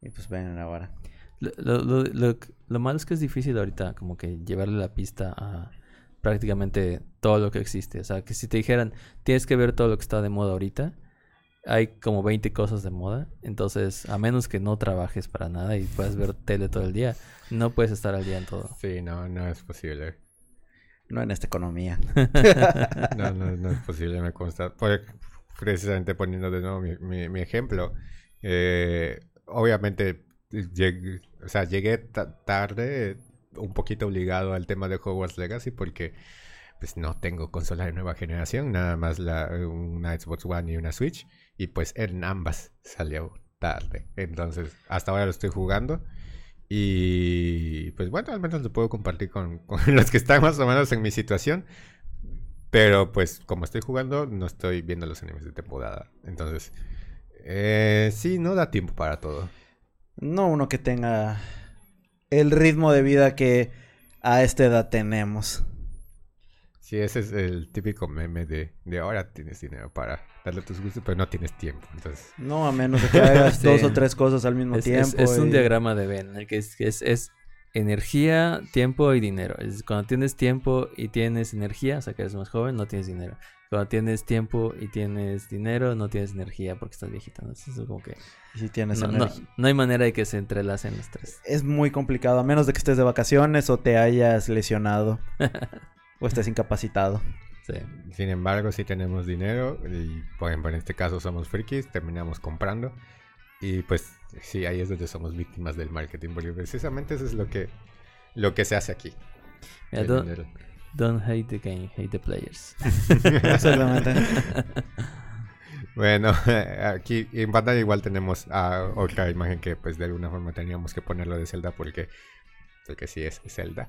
Y pues ven ahora. Lo, lo, lo, lo- lo malo es que es difícil ahorita como que llevarle la pista a prácticamente todo lo que existe. O sea, que si te dijeran, tienes que ver todo lo que está de moda ahorita, hay como 20 cosas de moda. Entonces, a menos que no trabajes para nada y puedas ver tele todo el día, no puedes estar al día en todo. Sí, no, no es posible. No en esta economía. No, no, no es posible, me consta. Por- precisamente poniendo de nuevo mi, mi- mi ejemplo. eh, obviamente, o sea, llegué ta- tarde, un poquito obligado al tema de Hogwarts Legacy porque pues no tengo consola de nueva generación, nada más una Xbox One y una Switch. Y pues en ambas salió tarde. Entonces, hasta ahora lo estoy jugando. Y pues bueno, al menos lo puedo compartir con, con los que están más o menos en mi situación. Pero pues como estoy jugando, no estoy viendo los animes de temporada. Entonces, eh, sí, no da tiempo para todo. No uno que tenga el ritmo de vida que a esta edad tenemos. Sí, ese es el típico meme de, de ahora tienes dinero para darle tus gustos, pero no tienes tiempo. Entonces, No, a menos de que hagas Sí. dos o tres cosas al mismo Es, tiempo. es un y- diagrama de Venn, en el que es, que es, es energía, tiempo y dinero. Es cuando tienes tiempo y tienes energía, o sea que eres más joven, no tienes dinero. Cuando tienes tiempo y tienes dinero, no tienes energía porque estás viejita. ¿no? Eso es como que y si tienes no, no- energía. no hay manera de que se entrelacen los tres. Es muy complicado, a menos de que estés de vacaciones o te hayas lesionado o estés incapacitado. Sí. sin embargo, sí tenemos dinero. Y por ejemplo, en este caso somos frikis, terminamos comprando. Y pues sí, ahí es donde somos víctimas del marketing. Porque precisamente eso es lo que, lo que se hace aquí. Mira, el don't, hate the game, hate the players. Exactamente. Bueno, aquí en pantalla igual tenemos ah, otra imagen que pues de alguna forma teníamos que ponerlo de Zelda porque, porque sí es Zelda.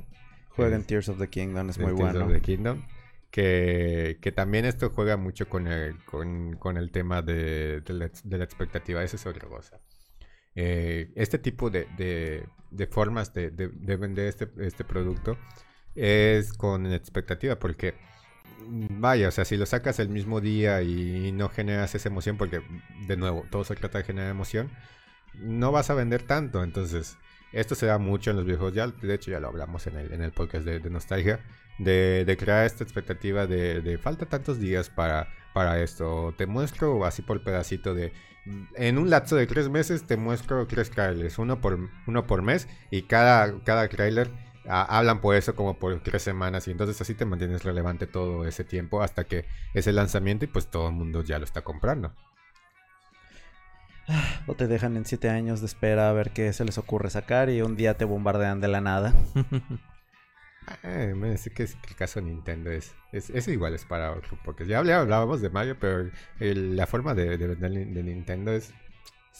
Jueguen Es Tears of the Kingdom, es muy Tears of bueno. the Kingdom. Que, que también esto juega mucho con el, con, con el tema de, de la, ex- de la expectativa. Eso es otra cosa. Eh, este tipo de, de- de formas de, de- de vender este, este producto es con expectativa porque mm, vaya, o sea, si lo sacas el mismo día y no generas esa emoción, porque de nuevo, todo se trata de generar emoción, no vas a vender tanto. Entonces, esto se da mucho en los videojuegos. Ya, de hecho, ya lo hablamos en el, en el podcast de, de Nostalgia. De, de crear esta expectativa de, de falta tantos días para, para esto. Te muestro así por pedacito de. En un lapso de tres meses te muestro tres trailers, uno por, uno por mes. Y cada, cada trailer ah, hablan por eso como por tres semanas. Y entonces así te mantienes relevante todo ese tiempo hasta que es el lanzamiento y pues todo el mundo ya lo está comprando. O te dejan en siete años de espera a ver qué se les ocurre sacar y un día te bombardean de la nada. Eh, me parece que, es- que el caso de Nintendo es, es, es igual, es para otro, porque ya hablábamos de Mario, pero el- la forma de, de vender ni- de Nintendo es,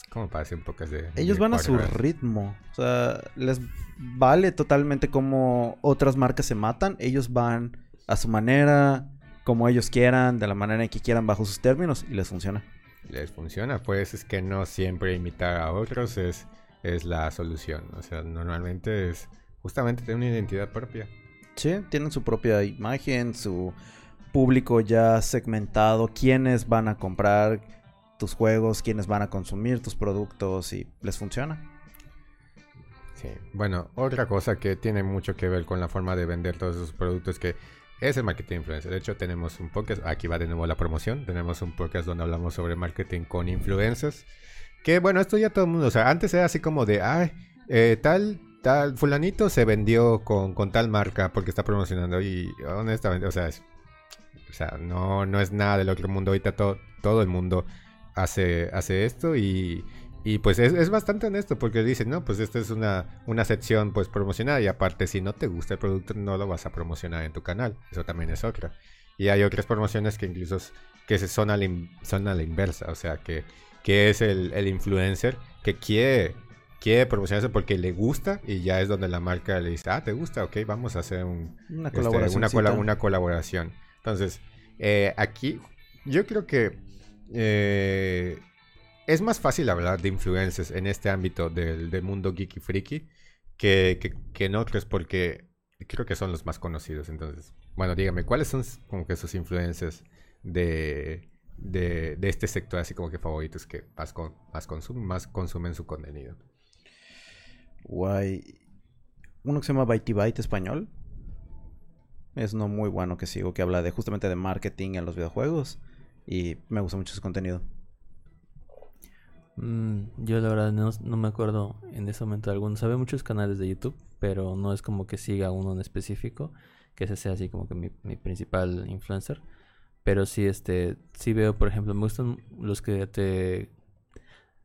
es como para hacer un podcast de... Ellos de van a su ritmo. O sea, les vale totalmente como otras marcas se matan. Ellos van a su manera, como ellos quieran, de la manera en que quieran, bajo sus términos, y les funciona. Les funciona, pues es que no siempre imitar a otros es, es la solución, o sea, normalmente es justamente tener una identidad propia. Sí, tienen su propia imagen, su público ya segmentado, quiénes van a comprar tus juegos, quiénes van a consumir tus productos y les funciona. Sí. Bueno, otra cosa que tiene mucho que ver con la forma de vender todos esos productos que es el marketing influencer. De hecho, tenemos un podcast, aquí va de nuevo la promoción, tenemos un podcast donde hablamos sobre marketing con influencers. Que bueno, esto ya todo el mundo, o sea, antes era así como de, ay, eh, tal, tal, fulanito se vendió con, con tal marca porque está promocionando y honestamente, o sea, es- o sea no, no es nada del otro mundo, ahorita todo, todo el mundo hace, hace esto y, y pues es, es, bastante honesto porque dicen, no, pues esta es una, una sección pues promocionada y aparte si no te gusta el producto no lo vas a promocionar en tu canal. Eso también es otra. Y hay otras promociones que incluso que son a la, son a la inversa, o sea, que, que es el, el influencer que quiere, quiere promocionarse porque le gusta y ya es donde la marca le dice, ah, ¿te gusta? Ok, vamos a hacer un, Una este, una colaboración. Entonces, eh, aquí yo creo que eh, es más fácil hablar de influencers en este ámbito del, mundo geeky friki que, que, en otros porque creo que son los más conocidos. Entonces, bueno, dígame, ¿cuáles son como que sus influencers de, de, este sector así como que favoritos que más, con, más consumen su contenido? Guay. Uno que se llama Byte Byte español. Es uno muy bueno que sigo, que habla de justamente de marketing en los videojuegos. Y me gusta mucho su contenido. Mm, yo la verdad no, no me acuerdo en ese momento de alguno. Sabe muchos canales de YouTube, pero no es como que siga uno en específico, que ese sea así como que mi, mi principal influencer. Pero sí, este, sí veo, por ejemplo, me gustan los que te...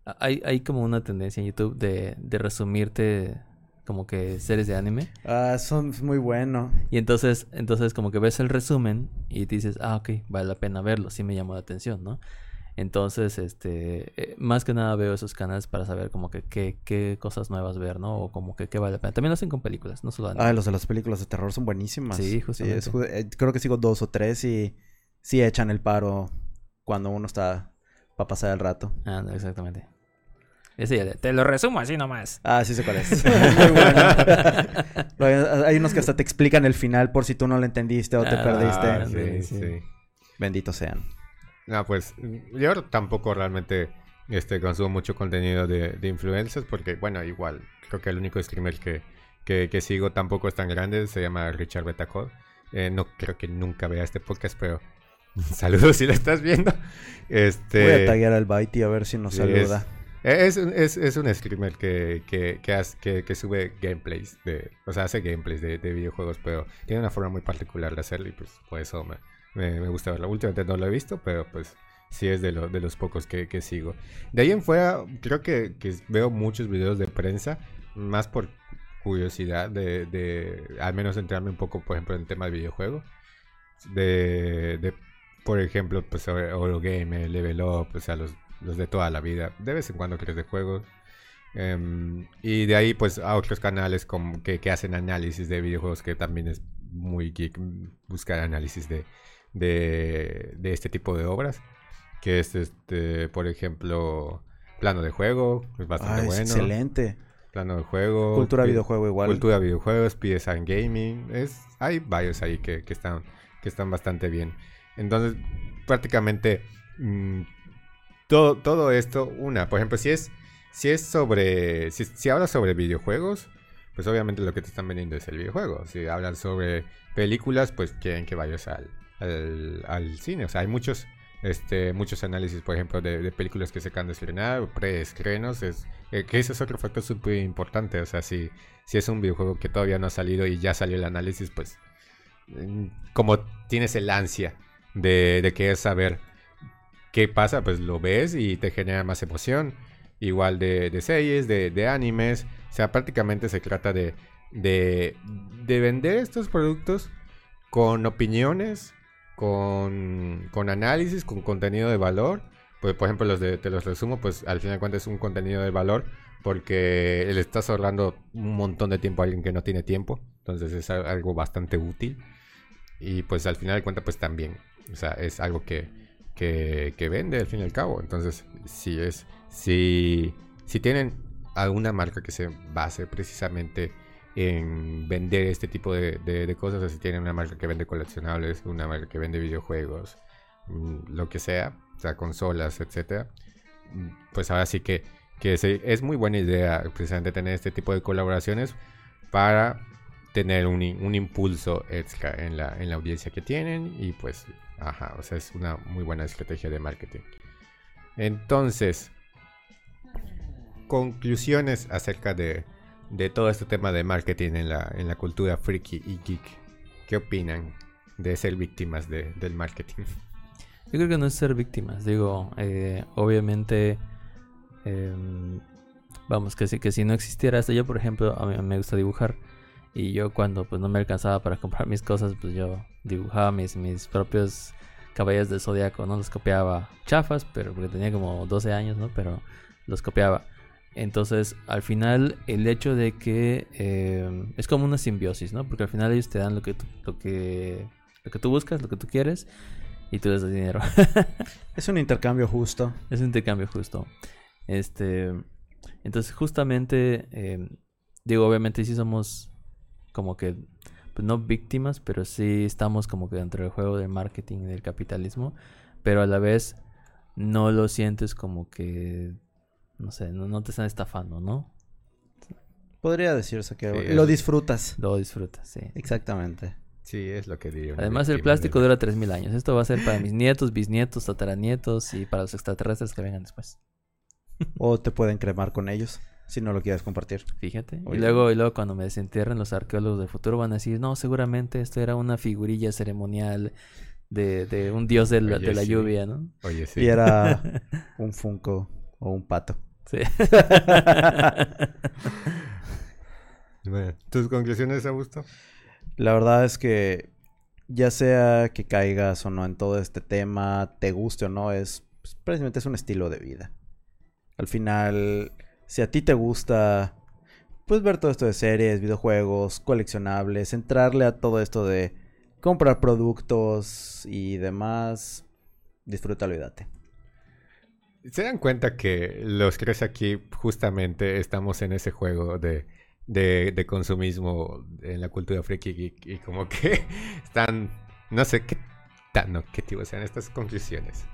Hay, hay como una tendencia en YouTube de, de resumirte como que series de anime. Ah, son muy bueno. Y entonces, entonces como que ves el resumen y dices, ah, ok, vale la pena verlo, sí me llamó la atención, ¿no? Entonces, este, eh, más que nada veo esos canales para saber como que qué, qué cosas nuevas ver, ¿no? O como que qué vale la pena. También lo hacen con películas, no solo anime. Ah, los de las películas de terror son buenísimas. Sí, justamente. ju- eh, creo que sigo dos o tres y sí echan el paro cuando uno está para pasar el rato. Ah, no, exactamente. Ese ya, de- te lo resumo así nomás. Ah, sí sé cuál es. muy bueno. Hay unos que hasta te explican el final por si tú no lo entendiste o te Ah, perdiste. Ah, sí, sí, sí. sean. No, pues yo tampoco realmente este, consumo mucho contenido de, de influencers porque, bueno, igual, creo que el único streamer que, que, que sigo tampoco es tan grande, se llama Richard Betacod. Eh, no creo que nunca vea este podcast, pero saludos si lo estás viendo. Este, Voy a taguear al Baiti a ver si nos sí, saluda. Es, un- es, es un streamer que, que, que, hace- que, sube gameplays, de, o sea, hace gameplays de, de videojuegos, pero tiene una forma muy particular de hacerlo y pues por eso me, me, gusta verlo. Últimamente no lo he visto, pero pues sí es de, lo- de los pocos que, que sigo. De ahí en fuera, creo que, veo muchos videos de prensa, más por curiosidad de, de al menos entrarme un poco, por ejemplo, en el tema de videojuego. De, de por ejemplo, pues Eurogame, Level Up, o sea, los, los de toda la vida. De vez en cuando crees de juegos. Em, y de ahí, pues, a otros canales como que, que hacen análisis de videojuegos, que también es muy geek mm, buscar análisis de, de, de este tipo de obras. Que es, este, por ejemplo, plano de juego, es bastante Ah, es bueno. excelente. Plano de juego. Cultura videojuego igual. Cultura videojuegos, PSN Gaming. Es, hay varios ahí que, que están, que están bastante bien. Entonces, prácticamente mm, todo, todo esto, una, por ejemplo, si es, si es sobre, si, si hablas sobre videojuegos, pues obviamente lo que te están vendiendo es el videojuego. Si hablan sobre películas, pues quieren que vayas al, al, al cine. O sea, hay muchos, este, muchos análisis, por ejemplo, de, películas que se acaban de estrenar, preestrenos, es, eh, que ese es otro factor súper importante. O sea, si, si es un videojuego que todavía no ha salido y ya salió el análisis, pues mm, como tienes el ansia de, de querer saber qué pasa, pues lo ves y te genera más emoción. Igual de, series, de, animes. O sea, prácticamente se trata de, de, de vender estos productos con opiniones, con, con análisis, con contenido de valor. Pues, por ejemplo, los de, te los resumo, pues al final de cuentas es un contenido de valor porque le estás ahorrando un montón de tiempo a alguien que no tiene tiempo. Entonces es al- algo bastante útil. Y pues al final de cuentas, pues también. O sea, es algo que, que, vende al fin y al cabo. Entonces, si es. Si, si tienen alguna marca que se base precisamente en vender este tipo de, de- cosas, o si tienen una marca que vende coleccionables, una marca que vende videojuegos, mm, lo que sea, o sea, consolas, etcétera, pues ahora sí que, que es muy buena idea precisamente tener este tipo de colaboraciones para tener un, un impulso extra en la, en la audiencia que tienen y pues, ajá, o sea, es una muy buena estrategia de marketing. Entonces, conclusiones acerca de, de todo este tema de marketing en la, en la cultura freaky y geek. ¿Qué opinan de ser víctimas de- del marketing? Yo creo que no es ser víctimas. Digo, eh, obviamente em, vamos, que si, que si no existiera esto, yo por ejemplo, a mí me gusta dibujar. Y yo cuando pues no me alcanzaba para comprar mis cosas, pues yo dibujaba mis, mis propios caballeros del zodiaco, ¿no? Los copiaba chafas, pero porque tenía como 12 años, ¿no? Pero los copiaba. Entonces, al final, el hecho de que em, es como una simbiosis, ¿no? Porque al final ellos te dan lo que tú, lo que, lo que tú buscas, lo que tú quieres, y tú les das dinero. es un intercambio justo. Es un intercambio justo. Este, entonces, justamente, em, digo, obviamente sí somos como que, pues no víctimas, pero sí estamos como que dentro del juego del marketing y del capitalismo, pero a la vez no lo sientes como que no sé, no, te están estafando, ¿no? Podría decirse que lo disfrutas. Lo disfrutas, sí. Exactamente. Sí, es lo que digo. Además, el plástico dura 3.000 años. Esto va a ser para mis nietos, bisnietos, tataranietos y para los extraterrestres que vengan después. O te pueden cremar con ellos si no lo quieres compartir. Fíjate. Y luego, y luego cuando me desentierren los arqueólogos del futuro van a decir, no, seguramente esto era una figurilla ceremonial de, de un dios de la, de la lluvia, ¿no? Oye, sí. Y era un funko o un pato. Sí. ¿Tus conclusiones, Augusto? La verdad es que ya sea que caigas o no en todo este tema, te guste o no, es pues, precisamente es un estilo de vida. Al final, si a ti te gusta, pues ver todo esto de series, videojuegos, coleccionables, entrarle a todo esto de comprar productos y demás, disfrútalo y date. ¿Se dan cuenta que los que aquí justamente estamos en ese juego de, de, consumismo en la cultura friki y, como que están, no sé qué tan objetivos sean estas conclusiones,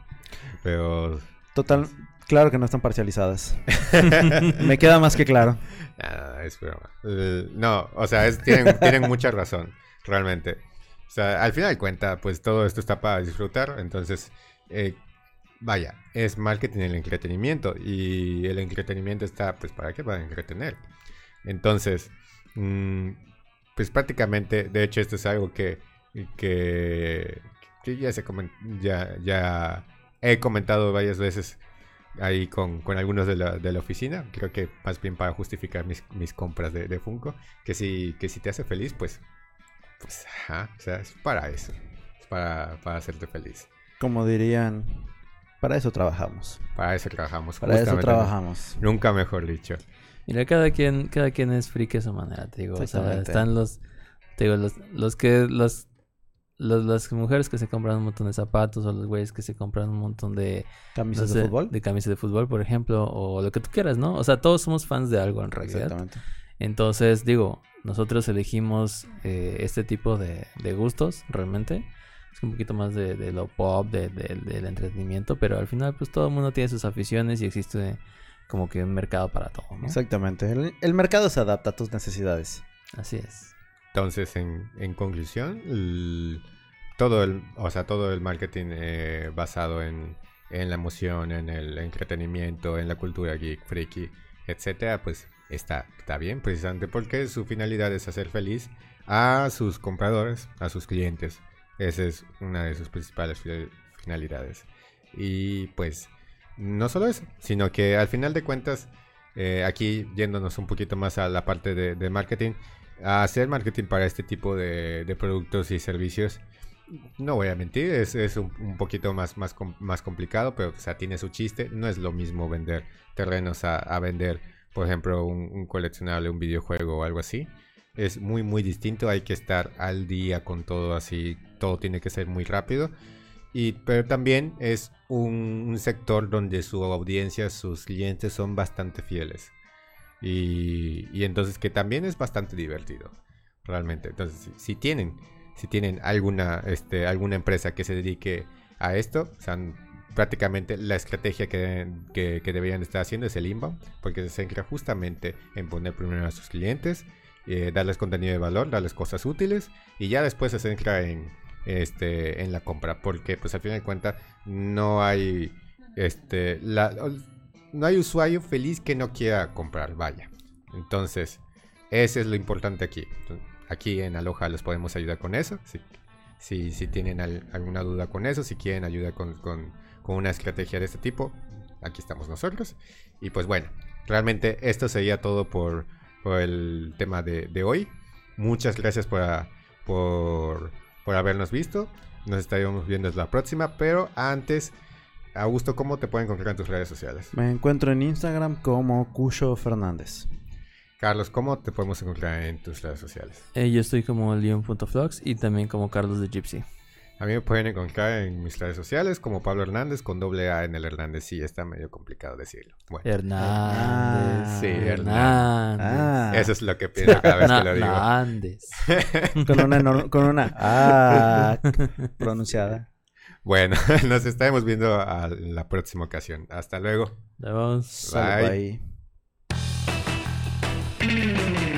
pero... Total, claro que no están parcializadas. Me queda más que claro. No, es broma. no, o sea, tienen, tienen mucha razón, realmente. O sea, al final de cuentas, pues todo esto está para disfrutar, entonces... Eh, vaya, es marketing el entretenimiento y el entretenimiento está, pues, ¿para qué? Para entretener. Entonces, mm, pues prácticamente, de hecho, esto es algo que, que, ya, se ya, ya he comentado varias veces ahí con, algunos de la, de la, oficina, creo que más bien para justificar mis, mis compras de, de, Funko, que si, que si te hace feliz, pues, pues, ajá, o sea, es para eso, es para, para hacerte feliz. Como dirían para eso trabajamos. Para eso trabajamos. Para eso trabajamos. Nunca mejor dicho. Mira, cada quien, cada quien es friki a su manera, te digo. O sea, están los, te digo, los, los que, los, los, las mujeres que se compran un montón de zapatos o los güeyes que se compran un montón de camisas de fútbol, de camisas de fútbol, por ejemplo, o lo que tú quieras, ¿no? O sea, todos somos fans de algo en realidad. Exactamente. Entonces, digo, nosotros elegimos eh, este tipo de, de gustos, realmente es un poquito más de, lo pop, de, del entretenimiento, pero al final pues todo el mundo tiene sus aficiones y existe como que un mercado para todo, ¿no? Exactamente, el, mercado se adapta a tus necesidades. Así es. Entonces, en, conclusión, todo el, o sea, todo el marketing eh, basado en, en la emoción, en el entretenimiento, en la cultura geek, freaky, etcétera, pues está, está bien, precisamente porque su finalidad es hacer feliz a sus compradores, a sus clientes. Esa es una de sus principales finalidades. Y pues, no solo eso, sino que al final de cuentas, eh, aquí yéndonos un poquito más a la parte de, marketing, hacer marketing para este tipo de, productos y servicios, no voy a mentir, es, un, poquito más, más, más complicado, pero tiene su chiste. No es lo mismo vender terrenos a, vender, por ejemplo, un, coleccionable, un videojuego o algo así es muy muy distinto, hay que estar al día con todo así, todo tiene que ser muy rápido. Y, pero también es un, sector donde su audiencia, sus clientes son bastante fieles. Y, entonces que también es bastante divertido, realmente. Entonces, si, tienen, si tienen alguna, este, alguna empresa que se dedique a esto, o sea, prácticamente la estrategia que, que, deberían estar haciendo es el inbound, porque se centra justamente en poner primero a sus clientes eh, darles contenido de valor, darles cosas útiles y ya después se centra en, este, en la compra, porque pues al fin de cuentas no hay, este, no hay usuario feliz que no quiera comprar, vaya. Entonces, eso es lo importante aquí. Aquí en Aloha les podemos ayudar con eso. Si, tienen alguna duda con eso, si quieren ayuda con, una estrategia de este tipo, aquí estamos nosotros. Y pues bueno, realmente esto sería todo por, por el tema de, de hoy. Muchas gracias por, por, por habernos visto. Nos estaremos viendo la próxima, pero antes... Augusto, ¿cómo te pueden encontrar en tus redes sociales? Me encuentro en Instagram como Cuyo Fernández. Carlos, ¿cómo te podemos encontrar en tus redes sociales? Eh, yo estoy como leon.vlogs y también como Carlos de Gypsy. A mí me pueden encontrar en mis redes sociales como Pablo Hernández con doble A en el Hernández. Sí, está medio complicado decirlo. Bueno. Hernández. sí, Hernández. Ah. Eso es lo que pienso cada vez que lo digo. Hernández. Con una, con una A pronunciada. Bueno, nos estaremos viendo a la próxima ocasión. Hasta luego. Nos vemos. Bye.